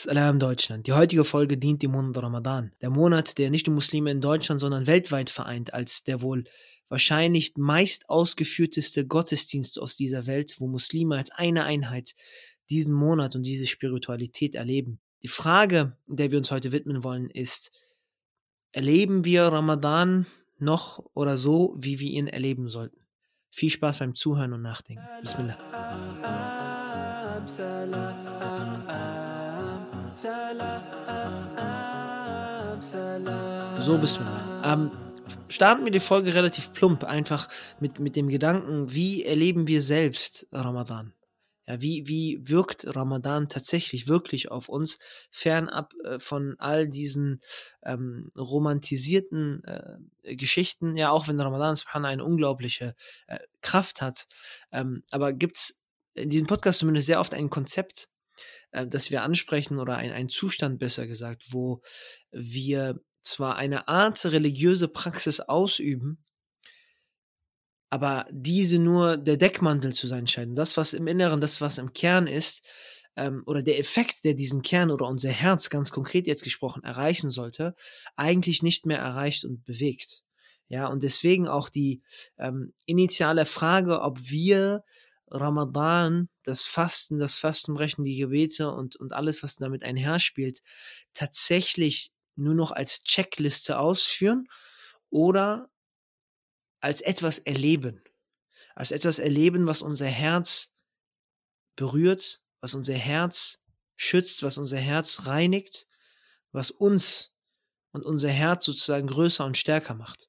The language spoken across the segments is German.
Salam Deutschland. Die heutige Folge dient dem Monat Ramadan. Der Monat, der nicht nur Muslime in Deutschland, sondern weltweit vereint, als der wohl wahrscheinlich meist ausgeführteste Gottesdienst aus dieser Welt, wo Muslime als eine Einheit diesen Monat und diese Spiritualität erleben. Die Frage, der wir uns heute widmen wollen, ist, erleben wir Ramadan noch oder so, wie wir ihn erleben sollten? Viel Spaß beim Zuhören und Nachdenken. Bismillah. So, Bismillah. Ähm, starten wir die Folge relativ plump, einfach mit, mit dem Gedanken, wie erleben wir selbst Ramadan? Ja, wie, wie wirkt Ramadan tatsächlich wirklich auf uns, fernab äh, von all diesen ähm, romantisierten äh, Geschichten, ja, auch wenn Ramadan subhanallah eine unglaubliche äh, Kraft hat. Ähm, aber gibt's in diesem Podcast zumindest sehr oft ein Konzept, äh, das wir ansprechen oder ein, ein Zustand besser gesagt, wo wir zwar eine Art religiöse Praxis ausüben, aber diese nur der Deckmantel zu sein scheint. Das, was im Inneren, das, was im Kern ist, ähm, oder der Effekt, der diesen Kern oder unser Herz ganz konkret jetzt gesprochen erreichen sollte, eigentlich nicht mehr erreicht und bewegt. Ja, und deswegen auch die ähm, initiale Frage, ob wir Ramadan, das Fasten, das Fastenbrechen, die Gebete und, und alles, was damit einherspielt, tatsächlich nur noch als Checkliste ausführen oder als etwas erleben. Als etwas erleben, was unser Herz berührt, was unser Herz schützt, was unser Herz reinigt, was uns und unser Herz sozusagen größer und stärker macht.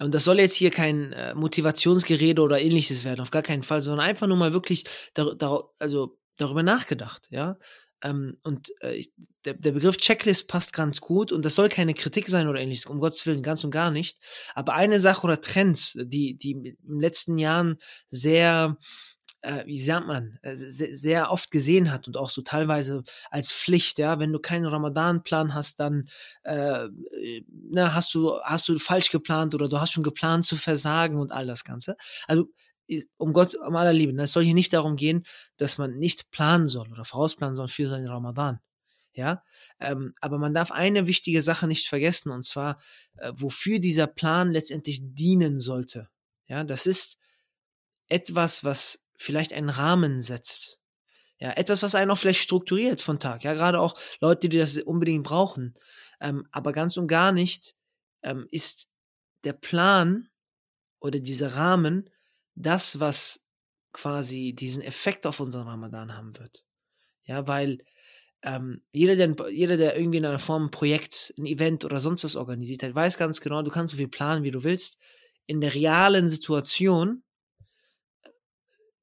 Und das soll jetzt hier kein äh, Motivationsgerede oder ähnliches werden, auf gar keinen Fall, sondern einfach nur mal wirklich dar dar also darüber nachgedacht, ja. Ähm, und äh, der, der Begriff Checklist passt ganz gut und das soll keine Kritik sein oder ähnliches, um Gottes Willen, ganz und gar nicht. Aber eine Sache oder Trends, die, die in den letzten Jahren sehr äh, wie sagt man, äh, sehr, sehr oft gesehen hat und auch so teilweise als Pflicht, ja, wenn du keinen Ramadan-Plan hast, dann äh, na, hast du hast du falsch geplant oder du hast schon geplant zu versagen und all das Ganze. Also um Gott, um aller Liebe, ne, es soll hier nicht darum gehen, dass man nicht planen soll oder vorausplanen soll für seinen Ramadan. Ja, ähm, aber man darf eine wichtige Sache nicht vergessen und zwar, äh, wofür dieser Plan letztendlich dienen sollte. Ja, das ist etwas, was vielleicht einen Rahmen setzt. Ja, etwas, was einen auch vielleicht strukturiert von Tag. Ja, gerade auch Leute, die das unbedingt brauchen. Ähm, aber ganz und gar nicht ähm, ist der Plan oder dieser Rahmen das, was quasi diesen Effekt auf unseren Ramadan haben wird. Ja, weil ähm, jeder, der, jeder, der irgendwie in einer Form ein Projekt, ein Event oder sonst was organisiert hat, weiß ganz genau, du kannst so viel planen, wie du willst. In der realen Situation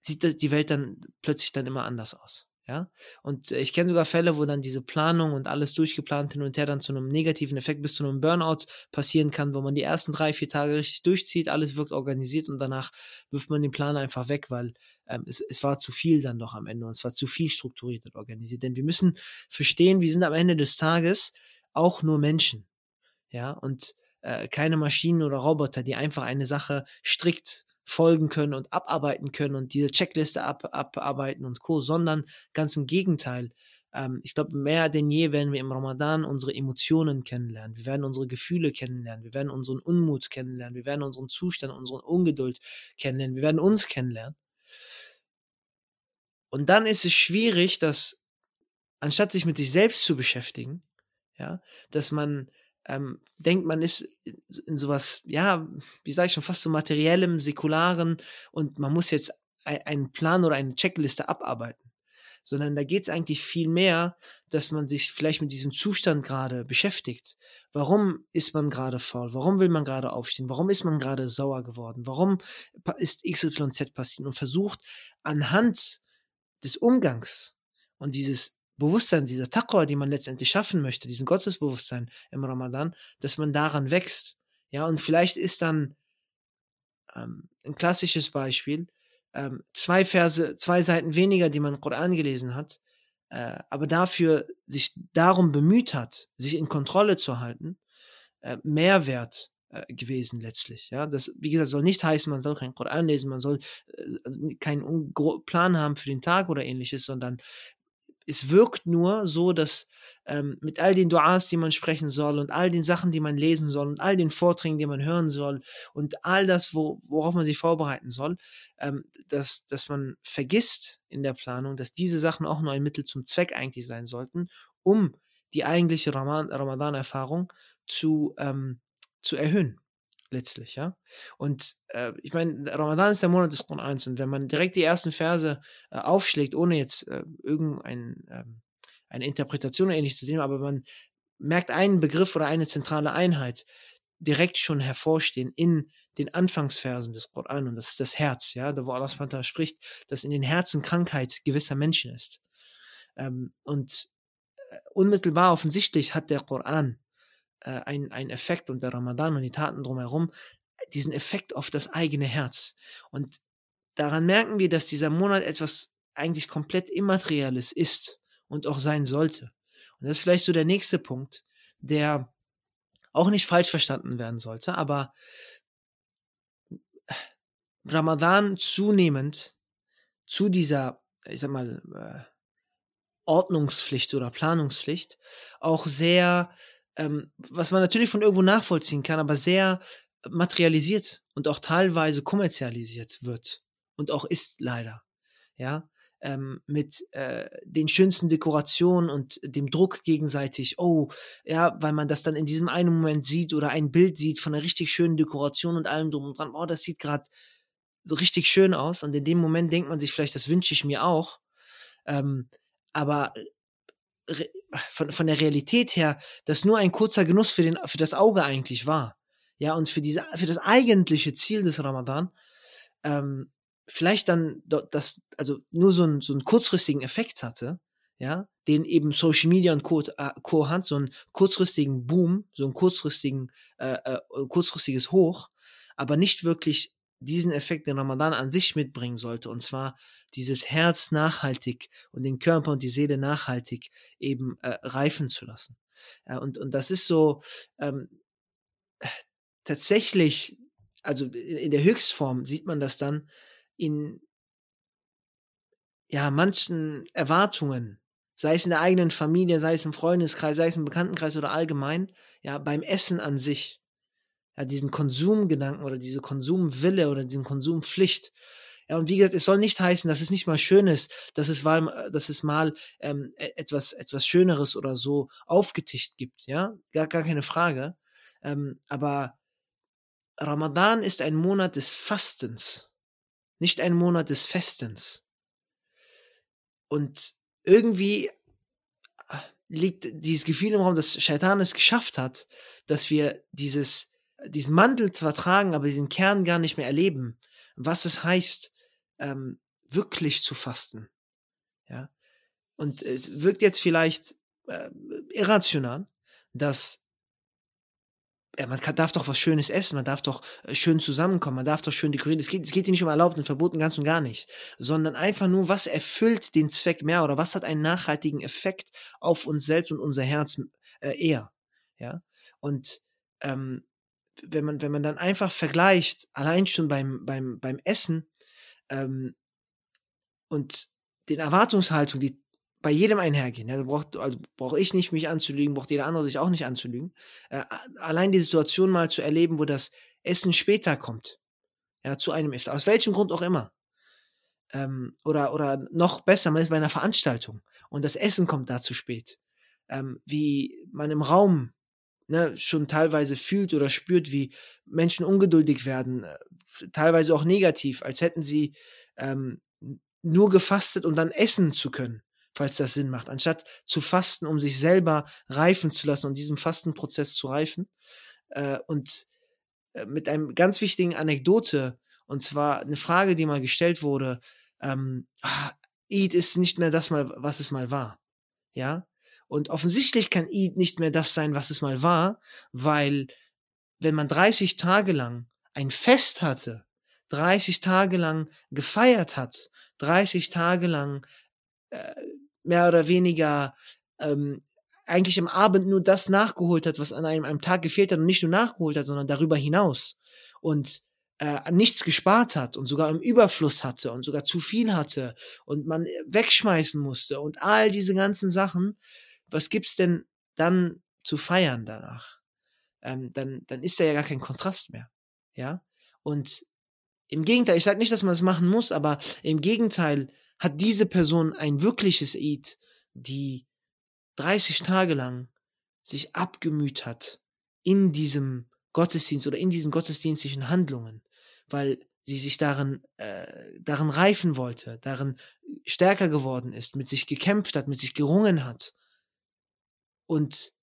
sieht die Welt dann plötzlich dann immer anders aus. Ja, und ich kenne sogar Fälle, wo dann diese Planung und alles durchgeplant hin und her dann zu einem negativen Effekt bis zu einem Burnout passieren kann, wo man die ersten drei, vier Tage richtig durchzieht, alles wirkt organisiert und danach wirft man den Plan einfach weg, weil ähm, es, es war zu viel dann doch am Ende und es war zu viel strukturiert und organisiert. Denn wir müssen verstehen, wir sind am Ende des Tages auch nur Menschen. Ja, und äh, keine Maschinen oder Roboter, die einfach eine Sache strikt folgen können und abarbeiten können und diese Checkliste ab, abarbeiten und Co., sondern ganz im Gegenteil. Ähm, ich glaube, mehr denn je werden wir im Ramadan unsere Emotionen kennenlernen. Wir werden unsere Gefühle kennenlernen. Wir werden unseren Unmut kennenlernen. Wir werden unseren Zustand, unsere Ungeduld kennenlernen. Wir werden uns kennenlernen. Und dann ist es schwierig, dass anstatt sich mit sich selbst zu beschäftigen, ja, dass man ähm, denkt, man ist in sowas, ja, wie sage ich schon, fast so materiellem, säkularen und man muss jetzt einen Plan oder eine Checkliste abarbeiten. Sondern da geht es eigentlich viel mehr, dass man sich vielleicht mit diesem Zustand gerade beschäftigt. Warum ist man gerade faul? Warum will man gerade aufstehen? Warum ist man gerade sauer geworden? Warum ist XYZ passiert? Und versucht anhand des Umgangs und dieses Bewusstsein, dieser Taqwa, die man letztendlich schaffen möchte, diesen Gottesbewusstsein im Ramadan, dass man daran wächst. Ja, und vielleicht ist dann ähm, ein klassisches Beispiel, ähm, zwei Verse, zwei Seiten weniger, die man Koran gelesen hat, äh, aber dafür sich darum bemüht hat, sich in Kontrolle zu halten, äh, Mehrwert äh, gewesen letztlich. Ja, das, wie gesagt, soll nicht heißen, man soll kein Koran lesen, man soll äh, keinen Plan haben für den Tag oder ähnliches, sondern es wirkt nur so, dass ähm, mit all den Duas, die man sprechen soll und all den Sachen, die man lesen soll und all den Vorträgen, die man hören soll und all das, wo, worauf man sich vorbereiten soll, ähm, dass, dass man vergisst in der Planung, dass diese Sachen auch nur ein Mittel zum Zweck eigentlich sein sollten, um die eigentliche Ramadan-Erfahrung zu, ähm, zu erhöhen letztlich, ja. Und äh, ich meine, Ramadan ist der Monat des Korans und wenn man direkt die ersten Verse äh, aufschlägt, ohne jetzt äh, irgendeine ähm, eine Interpretation ähnlich zu sehen, aber man merkt einen Begriff oder eine zentrale Einheit direkt schon hervorstehen in den Anfangsversen des Koran und das ist das Herz, ja, da wo Allah spricht, dass in den Herzen Krankheit gewisser Menschen ist. Ähm, und äh, unmittelbar offensichtlich hat der Koran äh, ein, ein Effekt und der Ramadan und die Taten drumherum, diesen Effekt auf das eigene Herz. Und daran merken wir, dass dieser Monat etwas eigentlich komplett Immaterielles ist und auch sein sollte. Und das ist vielleicht so der nächste Punkt, der auch nicht falsch verstanden werden sollte, aber Ramadan zunehmend zu dieser, ich sag mal, äh, Ordnungspflicht oder Planungspflicht auch sehr ähm, was man natürlich von irgendwo nachvollziehen kann, aber sehr materialisiert und auch teilweise kommerzialisiert wird und auch ist leider. Ja, ähm, mit äh, den schönsten Dekorationen und dem Druck gegenseitig. Oh, ja, weil man das dann in diesem einen Moment sieht oder ein Bild sieht von einer richtig schönen Dekoration und allem drum und dran. Oh, das sieht gerade so richtig schön aus. Und in dem Moment denkt man sich vielleicht, das wünsche ich mir auch. Ähm, aber von, von der Realität her, das nur ein kurzer Genuss für, den, für das Auge eigentlich war. Ja, und für, diese, für das eigentliche Ziel des Ramadan, ähm, vielleicht dann das, also nur so, ein, so einen kurzfristigen Effekt hatte, ja, den eben Social Media und Co, äh, Co hat, so einen kurzfristigen Boom, so ein kurzfristigen, äh, äh, kurzfristiges Hoch, aber nicht wirklich diesen Effekt den Ramadan an sich mitbringen sollte, und zwar dieses Herz nachhaltig und den Körper und die Seele nachhaltig eben äh, reifen zu lassen. Ja, und, und das ist so ähm, tatsächlich, also in der Höchstform sieht man das dann in ja, manchen Erwartungen, sei es in der eigenen Familie, sei es im Freundeskreis, sei es im Bekanntenkreis oder allgemein, ja, beim Essen an sich, ja, diesen Konsumgedanken oder diese Konsumwille oder diesen Konsumpflicht. Ja, und wie gesagt, es soll nicht heißen, dass es nicht mal schön ist, dass es mal, dass es mal ähm, e, etwas, etwas Schöneres oder so aufgetischt gibt, ja, gar, gar keine Frage. Ähm, aber Ramadan ist ein Monat des Fastens, nicht ein Monat des Festens. Und irgendwie äh, liegt dieses Gefühl im Raum, dass Shaitan es geschafft hat, dass wir dieses diesen Mantel zwar tragen, aber den Kern gar nicht mehr erleben, was es heißt, ähm, wirklich zu fasten. Ja. Und es wirkt jetzt vielleicht äh, irrational, dass ja, man kann, darf doch was Schönes essen, man darf doch äh, schön zusammenkommen, man darf doch schön dekorieren. Es geht, es geht hier nicht um erlaubt und verboten, ganz und gar nicht, sondern einfach nur, was erfüllt den Zweck mehr oder was hat einen nachhaltigen Effekt auf uns selbst und unser Herz äh, eher. Ja. Und ähm, wenn man, wenn man dann einfach vergleicht, allein schon beim, beim, beim Essen ähm, und den Erwartungshaltungen, die bei jedem einhergehen. Ja, braucht, also brauche ich nicht mich anzulügen, braucht jeder andere sich auch nicht anzulügen. Äh, allein die Situation mal zu erleben, wo das Essen später kommt. Ja, zu einem Iftar. Aus welchem Grund auch immer. Ähm, oder, oder noch besser, man ist bei einer Veranstaltung und das Essen kommt da zu spät. Ähm, wie man im Raum ne, schon teilweise fühlt oder spürt, wie Menschen ungeduldig werden, äh, teilweise auch negativ, als hätten sie ähm, nur gefastet, um dann essen zu können, falls das Sinn macht, anstatt zu fasten, um sich selber reifen zu lassen und um diesem Fastenprozess zu reifen. Äh, und äh, mit einem ganz wichtigen Anekdote, und zwar eine Frage, die mal gestellt wurde, ähm, ah, Eid ist nicht mehr das mal, was es mal war. Ja, und offensichtlich kann Eid nicht mehr das sein, was es mal war, weil wenn man 30 Tage lang ein Fest hatte, 30 Tage lang gefeiert hat, 30 Tage lang äh, mehr oder weniger ähm, eigentlich am Abend nur das nachgeholt hat, was an einem, einem Tag gefehlt hat und nicht nur nachgeholt hat, sondern darüber hinaus. Und äh, nichts gespart hat und sogar im Überfluss hatte und sogar zu viel hatte und man wegschmeißen musste und all diese ganzen Sachen, was gibt's denn dann zu feiern danach? Ähm, dann, dann ist da ja gar kein Kontrast mehr. Ja. Und im Gegenteil, ich sage nicht, dass man das machen muss, aber im Gegenteil hat diese Person ein wirkliches Eid, die 30 Tage lang sich abgemüht hat in diesem Gottesdienst oder in diesen gottesdienstlichen Handlungen, weil sie sich darin, äh, darin reifen wollte, darin stärker geworden ist, mit sich gekämpft hat, mit sich gerungen hat. Und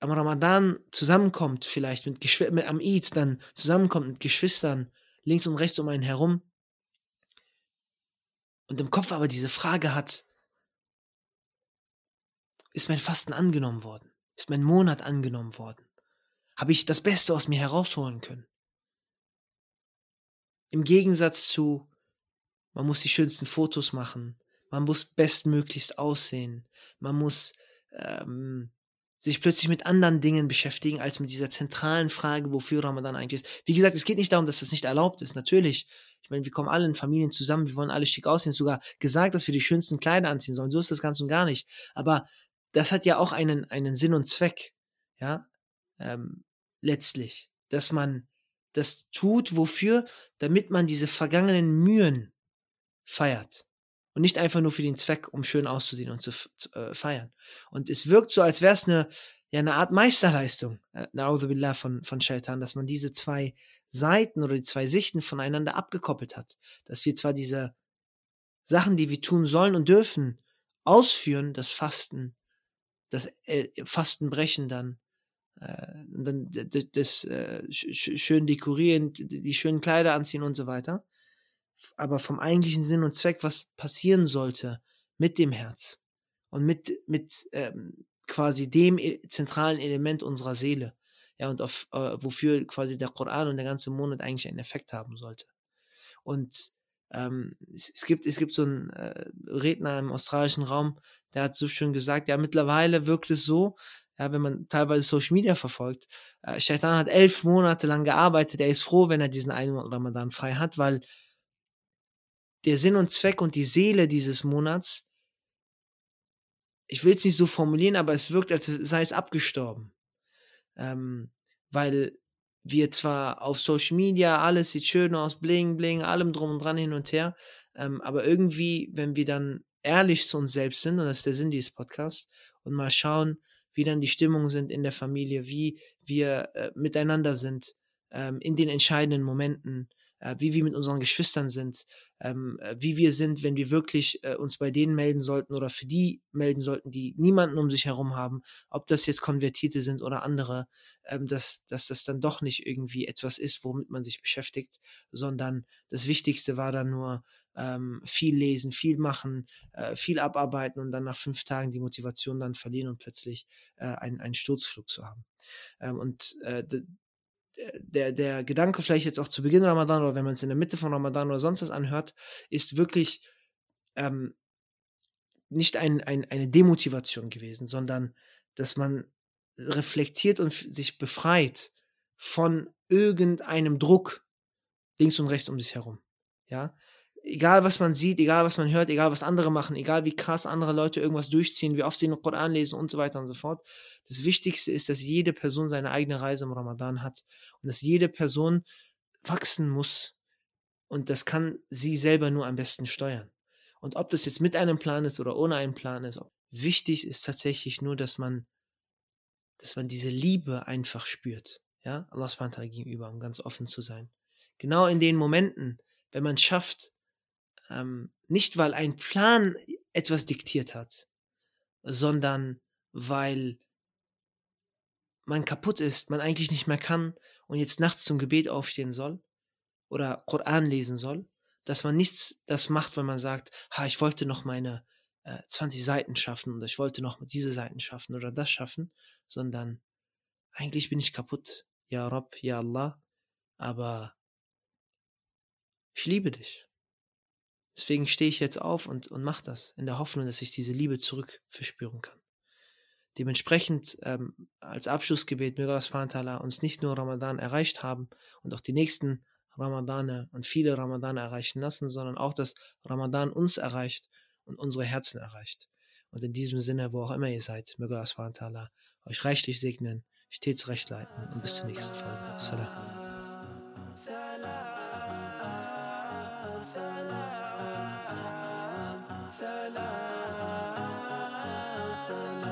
am Ramadan zusammenkommt, vielleicht mit, Geschw mit am Eid dann zusammenkommt mit Geschwistern links und rechts um einen herum und im Kopf aber diese Frage hat, ist mein Fasten angenommen worden? Ist mein Monat angenommen worden? Habe ich das Beste aus mir herausholen können? Im Gegensatz zu, man muss die schönsten Fotos machen, man muss bestmöglichst aussehen, man muss ähm, sich plötzlich mit anderen Dingen beschäftigen, als mit dieser zentralen Frage, wofür Ramadan eigentlich ist. Wie gesagt, es geht nicht darum, dass das nicht erlaubt ist. Natürlich. Ich meine, wir kommen alle in Familien zusammen, wir wollen alle schick aussehen. Es ist sogar gesagt, dass wir die schönsten Kleider anziehen sollen. So ist das ganz und gar nicht. Aber das hat ja auch einen, einen Sinn und Zweck. Ja, ähm, letztlich. Dass man das tut, wofür? Damit man diese vergangenen Mühen feiert. Und nicht einfach nur für den Zweck, um schön auszusehen und zu, zu äh, feiern. Und es wirkt so, als wäre es eine, ja, eine Art Meisterleistung, äh, von, von Shaitan, dass man diese zwei Seiten oder die zwei Sichten voneinander abgekoppelt hat. Dass wir zwar diese Sachen, die wir tun sollen und dürfen, ausführen, das Fasten, das äh, Fastenbrechen dann, äh, dann das äh, schön dekorieren, die schönen Kleider anziehen und so weiter aber vom eigentlichen Sinn und Zweck, was passieren sollte mit dem Herz und mit, mit ähm, quasi dem e zentralen Element unserer Seele. Ja, und auf, äh, wofür quasi der Koran und der ganze Monat eigentlich einen Effekt haben sollte. Und ähm, es, es, gibt, es gibt so einen äh, Redner im australischen Raum, der hat so schön gesagt, ja, mittlerweile wirkt es so, ja, wenn man teilweise Social Media verfolgt, äh, Shaitan hat elf Monate lang gearbeitet, er ist froh, wenn er diesen einen Ramadan frei hat, weil der Sinn und Zweck und die Seele dieses Monats, ich will es nicht so formulieren, aber es wirkt, als sei es abgestorben. Ähm, weil wir zwar auf Social Media, alles sieht schön aus, bling, bling, allem drum und dran hin und her, ähm, aber irgendwie, wenn wir dann ehrlich zu uns selbst sind, und das ist der Sinn dieses Podcasts, und mal schauen, wie dann die Stimmungen sind in der Familie, wie wir äh, miteinander sind, ähm, in den entscheidenden Momenten, äh, wie wir mit unseren Geschwistern sind, ähm, äh, wie wir sind, wenn wir wirklich äh, uns bei denen melden sollten oder für die melden sollten, die niemanden um sich herum haben, ob das jetzt Konvertierte sind oder andere, ähm, dass, dass das dann doch nicht irgendwie etwas ist, womit man sich beschäftigt, sondern das Wichtigste war dann nur ähm, viel lesen, viel machen, äh, viel abarbeiten und dann nach fünf Tagen die Motivation dann verlieren und plötzlich äh, einen, einen Sturzflug zu haben. Ähm, und äh, der, der Gedanke vielleicht jetzt auch zu Beginn Ramadan oder wenn man es in der Mitte von Ramadan oder sonst was anhört, ist wirklich ähm, nicht ein, ein, eine Demotivation gewesen, sondern dass man reflektiert und sich befreit von irgendeinem Druck links und rechts um sich herum. Ja, egal was man sieht, egal was man hört, egal was andere machen, egal wie krass andere Leute irgendwas durchziehen, wie oft sie den Koran lesen und so weiter und so fort. Das Wichtigste ist, dass jede Person seine eigene Reise im Ramadan hat und dass jede Person wachsen muss. Und das kann sie selber nur am besten steuern. Und ob das jetzt mit einem Plan ist oder ohne einen Plan ist, wichtig ist tatsächlich nur, dass man, dass man diese Liebe einfach spürt. Ja, Allah subhanahu gegenüber, um ganz offen zu sein. Genau in den Momenten, wenn man schafft, ähm, nicht weil ein Plan etwas diktiert hat, sondern weil man kaputt ist, man eigentlich nicht mehr kann und jetzt nachts zum Gebet aufstehen soll oder Koran lesen soll, dass man nichts das macht, wenn man sagt, ha, ich wollte noch meine äh, 20 Seiten schaffen oder ich wollte noch diese Seiten schaffen oder das schaffen, sondern eigentlich bin ich kaputt. Ja Rob, ja Allah, aber ich liebe dich. Deswegen stehe ich jetzt auf und, und mache das, in der Hoffnung, dass ich diese Liebe zurück verspüren kann. Dementsprechend ähm, als Abschlussgebet, möge Allah uns nicht nur Ramadan erreicht haben und auch die nächsten Ramadane und viele Ramadane erreichen lassen, sondern auch, dass Ramadan uns erreicht und unsere Herzen erreicht. Und in diesem Sinne, wo auch immer ihr seid, möge Allah euch reichlich segnen, stets recht leiten und bis zur nächsten Folge. Salam. Salam, salam.